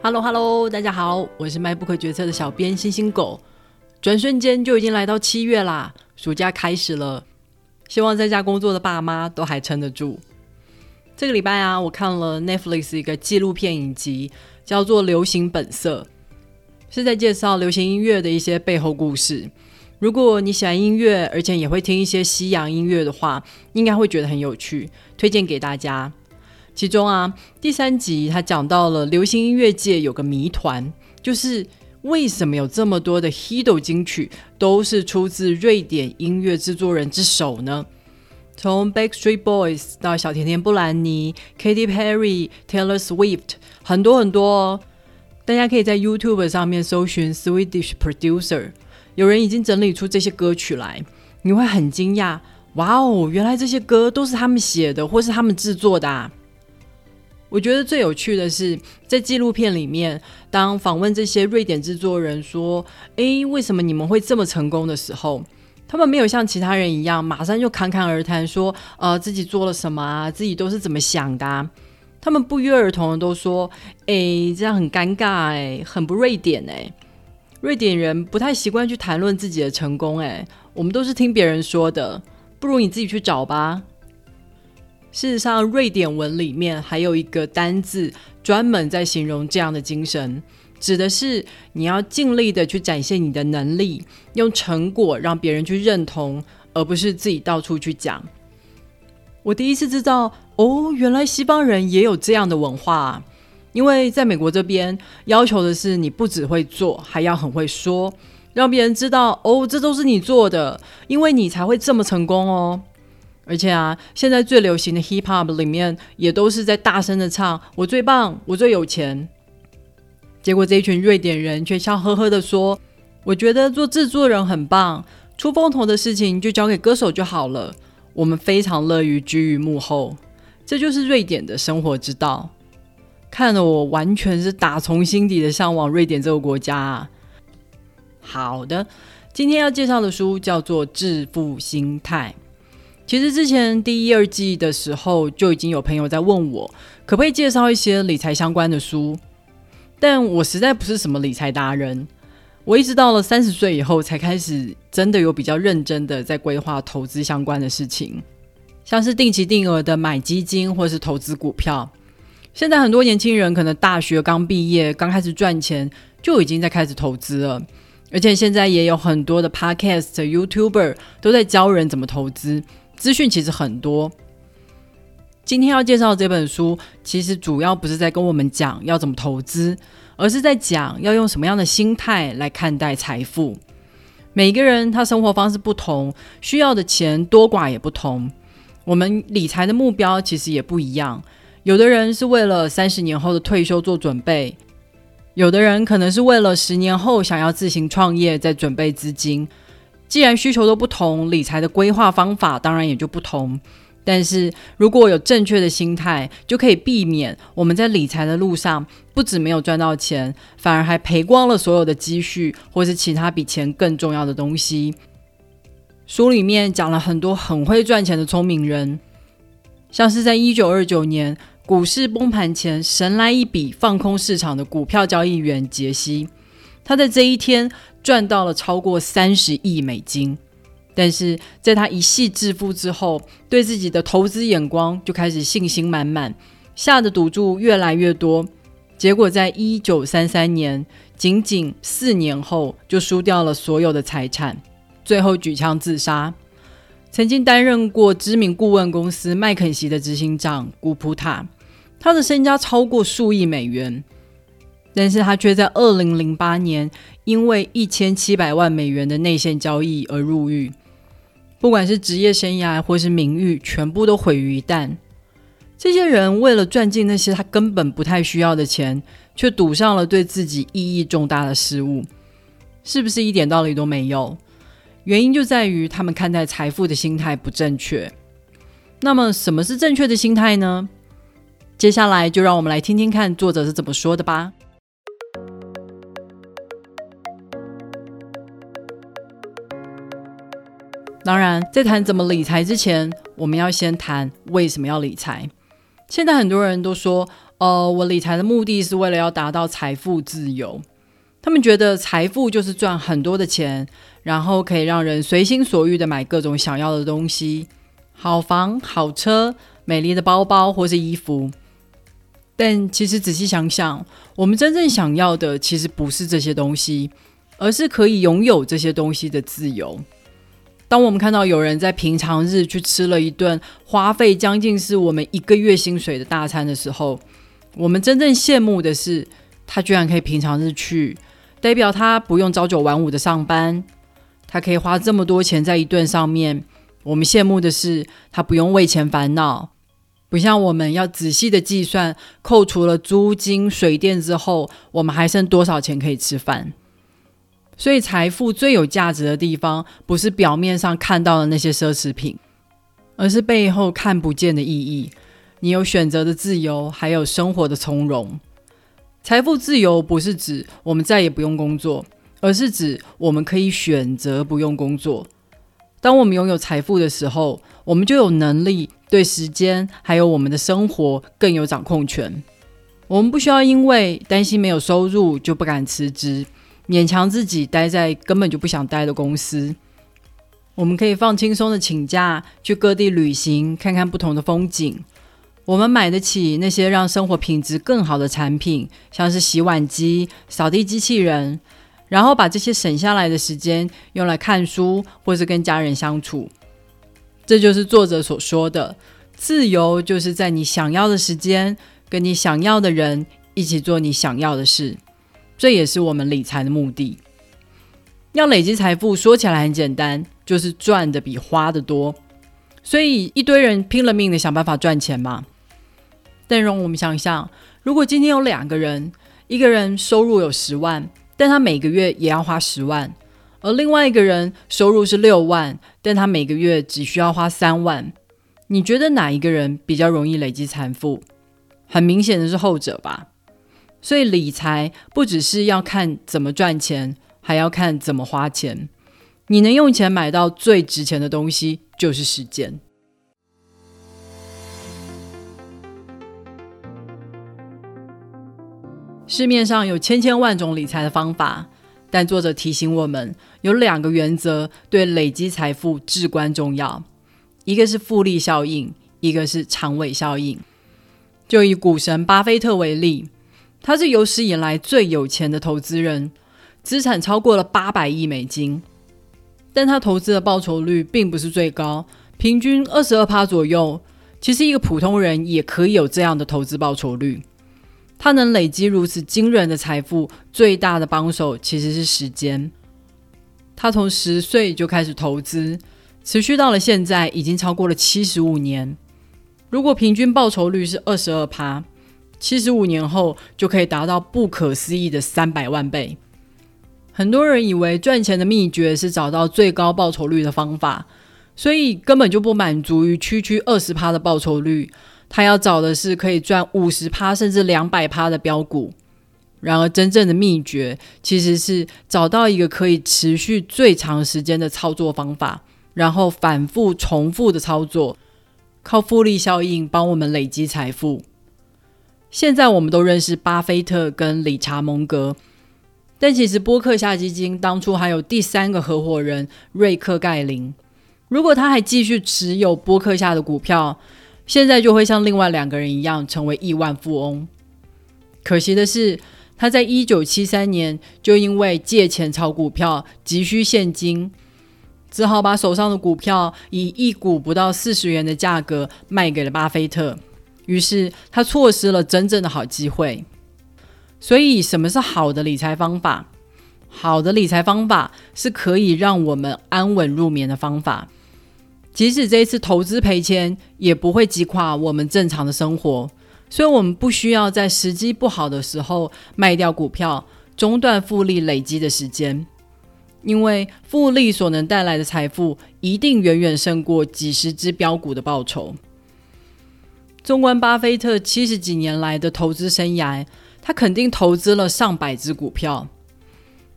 Hello Hello，大家好，我是卖不可决策的小编星星狗。转瞬间就已经来到七月啦，暑假开始了，希望在家工作的爸妈都还撑得住。这个礼拜啊，我看了 Netflix 一个纪录片影集，叫做《流行本色》，是在介绍流行音乐的一些背后故事。如果你喜欢音乐，而且也会听一些西洋音乐的话，应该会觉得很有趣，推荐给大家。其中啊，第三集他讲到了流行音乐界有个谜团，就是为什么有这么多的 hit 金曲都是出自瑞典音乐制作人之手呢？从 Backstreet Boys 到小甜甜布兰妮、Katy Perry、Taylor Swift，很多很多哦，大家可以在 YouTube 上面搜寻 Swedish Producer，有人已经整理出这些歌曲来，你会很惊讶，哇哦，原来这些歌都是他们写的，或是他们制作的啊！我觉得最有趣的是，在纪录片里面，当访问这些瑞典制作人说：“诶，为什么你们会这么成功的时候，他们没有像其他人一样，马上就侃侃而谈说，呃，自己做了什么啊，自己都是怎么想的。他们不约而同的都说：，诶，这样很尴尬，诶，很不瑞典，诶，瑞典人不太习惯去谈论自己的成功，诶，我们都是听别人说的，不如你自己去找吧。”事实上，瑞典文里面还有一个单字，专门在形容这样的精神，指的是你要尽力的去展现你的能力，用成果让别人去认同，而不是自己到处去讲。我第一次知道，哦，原来西方人也有这样的文化，因为在美国这边，要求的是你不只会做，还要很会说，让别人知道，哦，这都是你做的，因为你才会这么成功哦。而且啊，现在最流行的 hip hop 里面也都是在大声的唱“我最棒，我最有钱”。结果这一群瑞典人却笑呵呵的说：“我觉得做制作人很棒，出风头的事情就交给歌手就好了。我们非常乐于居于幕后，这就是瑞典的生活之道。”看得我完全是打从心底的向往瑞典这个国家啊！好的，今天要介绍的书叫做《致富心态》。其实之前第一、二季的时候，就已经有朋友在问我，可不可以介绍一些理财相关的书。但我实在不是什么理财达人，我一直到了三十岁以后，才开始真的有比较认真的在规划投资相关的事情，像是定期定额的买基金或是投资股票。现在很多年轻人可能大学刚毕业，刚开始赚钱，就已经在开始投资了。而且现在也有很多的 Podcast、YouTuber 都在教人怎么投资。资讯其实很多。今天要介绍这本书，其实主要不是在跟我们讲要怎么投资，而是在讲要用什么样的心态来看待财富。每个人他生活方式不同，需要的钱多寡也不同。我们理财的目标其实也不一样。有的人是为了三十年后的退休做准备，有的人可能是为了十年后想要自行创业在准备资金。既然需求都不同，理财的规划方法当然也就不同。但是如果有正确的心态，就可以避免我们在理财的路上不止没有赚到钱，反而还赔光了所有的积蓄，或是其他比钱更重要的东西。书里面讲了很多很会赚钱的聪明人，像是在一九二九年股市崩盘前，神来一笔放空市场的股票交易员杰西，他在这一天。赚到了超过三十亿美金，但是在他一系致富之后，对自己的投资眼光就开始信心满满，下的赌注越来越多，结果在一九三三年，仅仅四年后就输掉了所有的财产，最后举枪自杀。曾经担任过知名顾问公司麦肯锡的执行长古普塔，他的身家超过数亿美元。但是他却在二零零八年因为一千七百万美元的内线交易而入狱，不管是职业生涯或是名誉，全部都毁于一旦。这些人为了赚进那些他根本不太需要的钱，却赌上了对自己意义重大的失误，是不是一点道理都没有？原因就在于他们看待财富的心态不正确。那么，什么是正确的心态呢？接下来就让我们来听听看作者是怎么说的吧。当然，在谈怎么理财之前，我们要先谈为什么要理财。现在很多人都说，呃，我理财的目的是为了要达到财富自由。他们觉得财富就是赚很多的钱，然后可以让人随心所欲的买各种想要的东西，好房、好车、美丽的包包或是衣服。但其实仔细想想，我们真正想要的其实不是这些东西，而是可以拥有这些东西的自由。当我们看到有人在平常日去吃了一顿花费将近是我们一个月薪水的大餐的时候，我们真正羡慕的是他居然可以平常日去，代表他不用朝九晚五的上班，他可以花这么多钱在一顿上面。我们羡慕的是他不用为钱烦恼，不像我们要仔细的计算，扣除了租金、水电之后，我们还剩多少钱可以吃饭。所以，财富最有价值的地方，不是表面上看到的那些奢侈品，而是背后看不见的意义。你有选择的自由，还有生活的从容。财富自由不是指我们再也不用工作，而是指我们可以选择不用工作。当我们拥有财富的时候，我们就有能力对时间还有我们的生活更有掌控权。我们不需要因为担心没有收入就不敢辞职。勉强自己待在根本就不想待的公司，我们可以放轻松的请假，去各地旅行，看看不同的风景。我们买得起那些让生活品质更好的产品，像是洗碗机、扫地机器人，然后把这些省下来的时间用来看书，或是跟家人相处。这就是作者所说的自由，就是在你想要的时间，跟你想要的人一起做你想要的事。这也是我们理财的目的。要累积财富，说起来很简单，就是赚的比花的多。所以一堆人拼了命的想办法赚钱嘛。但让我们想想，如果今天有两个人，一个人收入有十万，但他每个月也要花十万；而另外一个人收入是六万，但他每个月只需要花三万。你觉得哪一个人比较容易累积财富？很明显的是后者吧。所以理财不只是要看怎么赚钱，还要看怎么花钱。你能用钱买到最值钱的东西，就是时间。市面上有千千万种理财的方法，但作者提醒我们，有两个原则对累积财富至关重要：一个是复利效应，一个是长尾效应。就以股神巴菲特为例。他是有史以来最有钱的投资人，资产超过了八百亿美金。但他投资的报酬率并不是最高，平均二十二趴左右。其实一个普通人也可以有这样的投资报酬率。他能累积如此惊人的财富，最大的帮手其实是时间。他从十岁就开始投资，持续到了现在，已经超过了七十五年。如果平均报酬率是二十二趴。七十五年后就可以达到不可思议的三百万倍。很多人以为赚钱的秘诀是找到最高报酬率的方法，所以根本就不满足于区区二十趴的报酬率，他要找的是可以赚五十趴甚至两百趴的标股。然而，真正的秘诀其实是找到一个可以持续最长时间的操作方法，然后反复重复的操作，靠复利效应帮我们累积财富。现在我们都认识巴菲特跟理查蒙格，但其实波克夏基金当初还有第三个合伙人瑞克盖林。如果他还继续持有波克夏的股票，现在就会像另外两个人一样成为亿万富翁。可惜的是，他在一九七三年就因为借钱炒股票急需现金，只好把手上的股票以一股不到四十元的价格卖给了巴菲特。于是他错失了真正的好机会。所以，什么是好的理财方法？好的理财方法是可以让我们安稳入眠的方法。即使这一次投资赔钱，也不会击垮我们正常的生活。所以，我们不需要在时机不好的时候卖掉股票，中断复利累积的时间。因为复利所能带来的财富，一定远远胜过几十只标股的报酬。纵观巴菲特七十几年来的投资生涯，他肯定投资了上百只股票，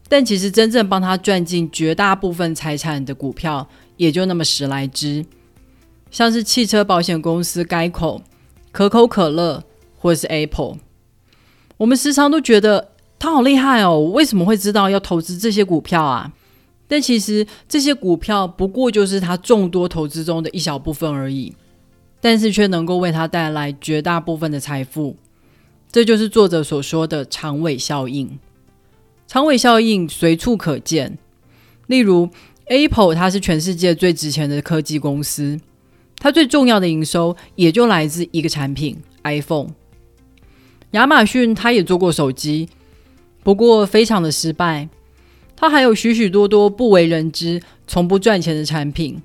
但其实真正帮他赚进绝大部分财产的股票，也就那么十来只。像是汽车保险公司该口，可口可乐或是 Apple。我们时常都觉得他好厉害哦，为什么会知道要投资这些股票啊？但其实这些股票不过就是他众多投资中的一小部分而已，但是却能够为他带来绝大部分的财富。这就是作者所说的长尾效应。长尾效应随处可见，例如 Apple，它是全世界最值钱的科技公司，它最重要的营收也就来自一个产品 iPhone。亚马逊它也做过手机，不过非常的失败。它还有许许多多不为人知、从不赚钱的产品，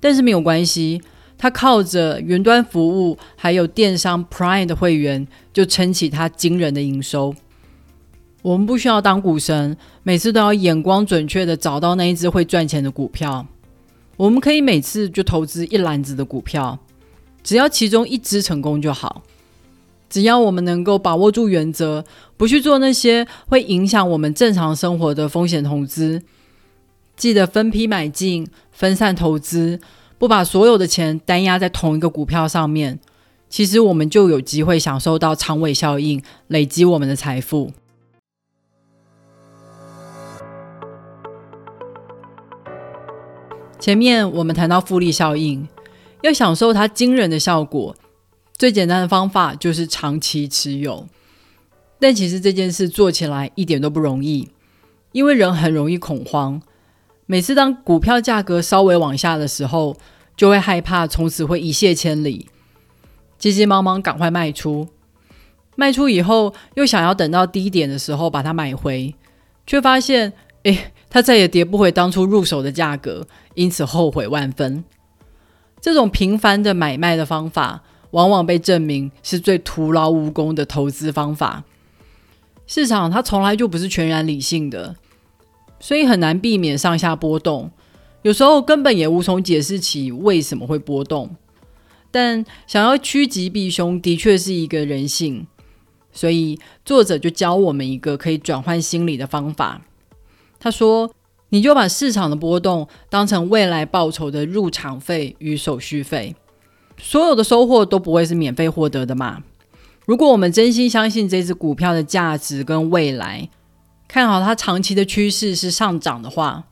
但是没有关系，他靠着云端服务还有电商 Prime 的会员，就撑起他惊人的营收。我们不需要当股神，每次都要眼光准确的找到那一只会赚钱的股票。我们可以每次就投资一篮子的股票，只要其中一只成功就好。只要我们能够把握住原则，不去做那些会影响我们正常生活的风险投资，记得分批买进、分散投资，不把所有的钱单压在同一个股票上面，其实我们就有机会享受到长尾效应，累积我们的财富。前面我们谈到复利效应，要享受它惊人的效果。最简单的方法就是长期持有，但其实这件事做起来一点都不容易，因为人很容易恐慌。每次当股票价格稍微往下的时候，就会害怕从此会一泻千里，急急忙忙赶快卖出。卖出以后，又想要等到低点的时候把它买回，却发现，哎，它再也跌不回当初入手的价格，因此后悔万分。这种频繁的买卖的方法。往往被证明是最徒劳无功的投资方法。市场它从来就不是全然理性的，所以很难避免上下波动。有时候根本也无从解释起为什么会波动。但想要趋吉避凶，的确是一个人性。所以作者就教我们一个可以转换心理的方法。他说：“你就把市场的波动当成未来报酬的入场费与手续费。”所有的收获都不会是免费获得的嘛？如果我们真心相信这只股票的价值跟未来，看好它长期的趋势是上涨的话，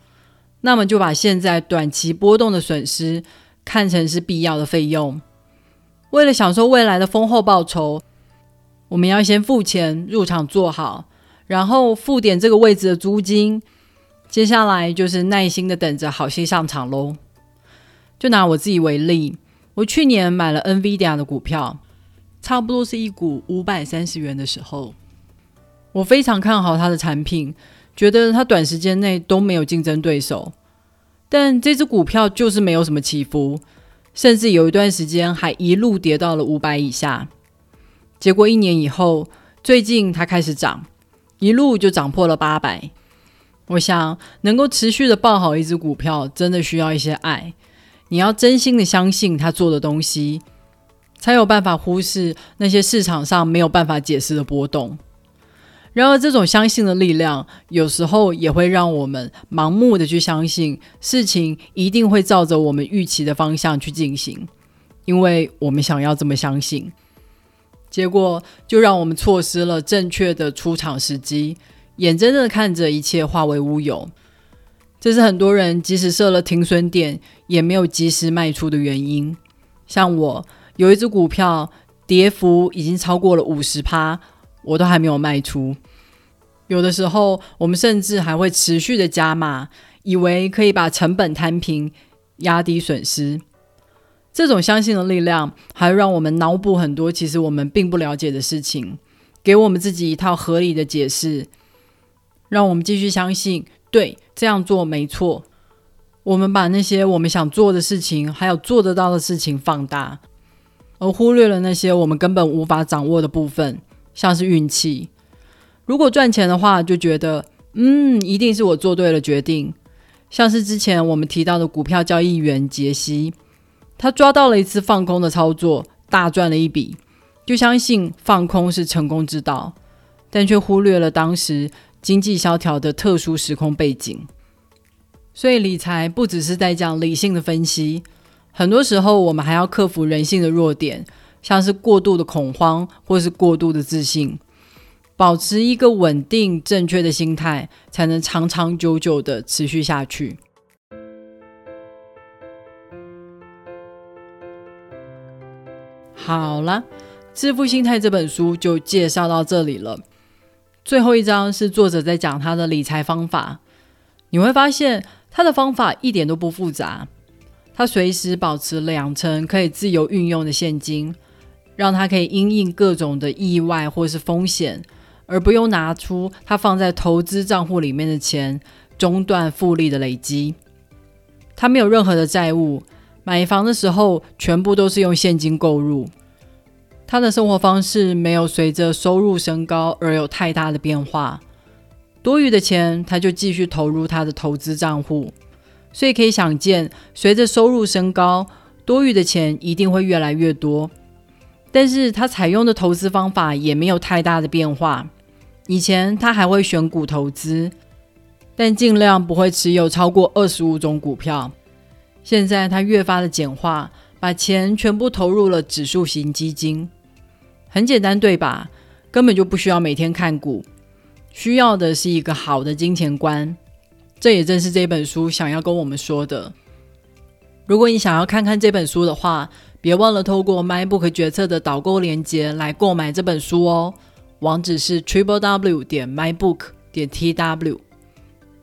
那么就把现在短期波动的损失看成是必要的费用。为了享受未来的丰厚报酬，我们要先付钱入场做好，然后付点这个位置的租金，接下来就是耐心的等着好戏上场喽。就拿我自己为例。我去年买了 NVIDIA 的股票，差不多是一股五百三十元的时候，我非常看好它的产品，觉得它短时间内都没有竞争对手。但这只股票就是没有什么起伏，甚至有一段时间还一路跌到了五百以下。结果一年以后，最近它开始涨，一路就涨破了八百。我想，能够持续的抱好一只股票，真的需要一些爱。你要真心的相信他做的东西，才有办法忽视那些市场上没有办法解释的波动。然而，这种相信的力量，有时候也会让我们盲目的去相信事情一定会照着我们预期的方向去进行，因为我们想要这么相信，结果就让我们错失了正确的出场时机，眼睁睁的看着一切化为乌有。这是很多人即使设了停损点，也没有及时卖出的原因。像我有一只股票，跌幅已经超过了五十趴，我都还没有卖出。有的时候，我们甚至还会持续的加码，以为可以把成本摊平，压低损失。这种相信的力量，还让我们脑补很多其实我们并不了解的事情，给我们自己一套合理的解释，让我们继续相信。对，这样做没错。我们把那些我们想做的事情，还有做得到的事情放大，而忽略了那些我们根本无法掌握的部分，像是运气。如果赚钱的话，就觉得嗯，一定是我做对了决定。像是之前我们提到的股票交易员杰西，他抓到了一次放空的操作，大赚了一笔，就相信放空是成功之道，但却忽略了当时。经济萧条的特殊时空背景，所以理财不只是在讲理性的分析，很多时候我们还要克服人性的弱点，像是过度的恐慌或是过度的自信。保持一个稳定、正确的心态，才能长长久久的持续下去。好了，《致富心态》这本书就介绍到这里了。最后一章是作者在讲他的理财方法。你会发现他的方法一点都不复杂，他随时保持两成可以自由运用的现金，让他可以因应各种的意外或是风险，而不用拿出他放在投资账户里面的钱，中断复利的累积。他没有任何的债务。买房的时候，全部都是用现金购入。他的生活方式没有随着收入升高而有太大的变化。多余的钱，他就继续投入他的投资账户。所以可以想见，随着收入升高，多余的钱一定会越来越多。但是他采用的投资方法也没有太大的变化。以前他还会选股投资，但尽量不会持有超过二十五种股票。现在他越发的简化，把钱全部投入了指数型基金，很简单，对吧？根本就不需要每天看股，需要的是一个好的金钱观。这也正是这本书想要跟我们说的。如果你想要看看这本书的话，别忘了透过 MyBook 决策的导购链接来购买这本书哦。网址是 triple w 点 mybook 点 tw，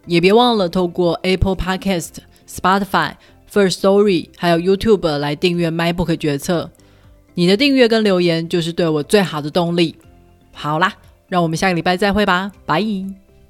也别忘了透过 Apple Podcast、Spotify。First Story，还有 YouTube 来订阅 MyBook 决策，你的订阅跟留言就是对我最好的动力。好啦，让我们下个礼拜再会吧，拜。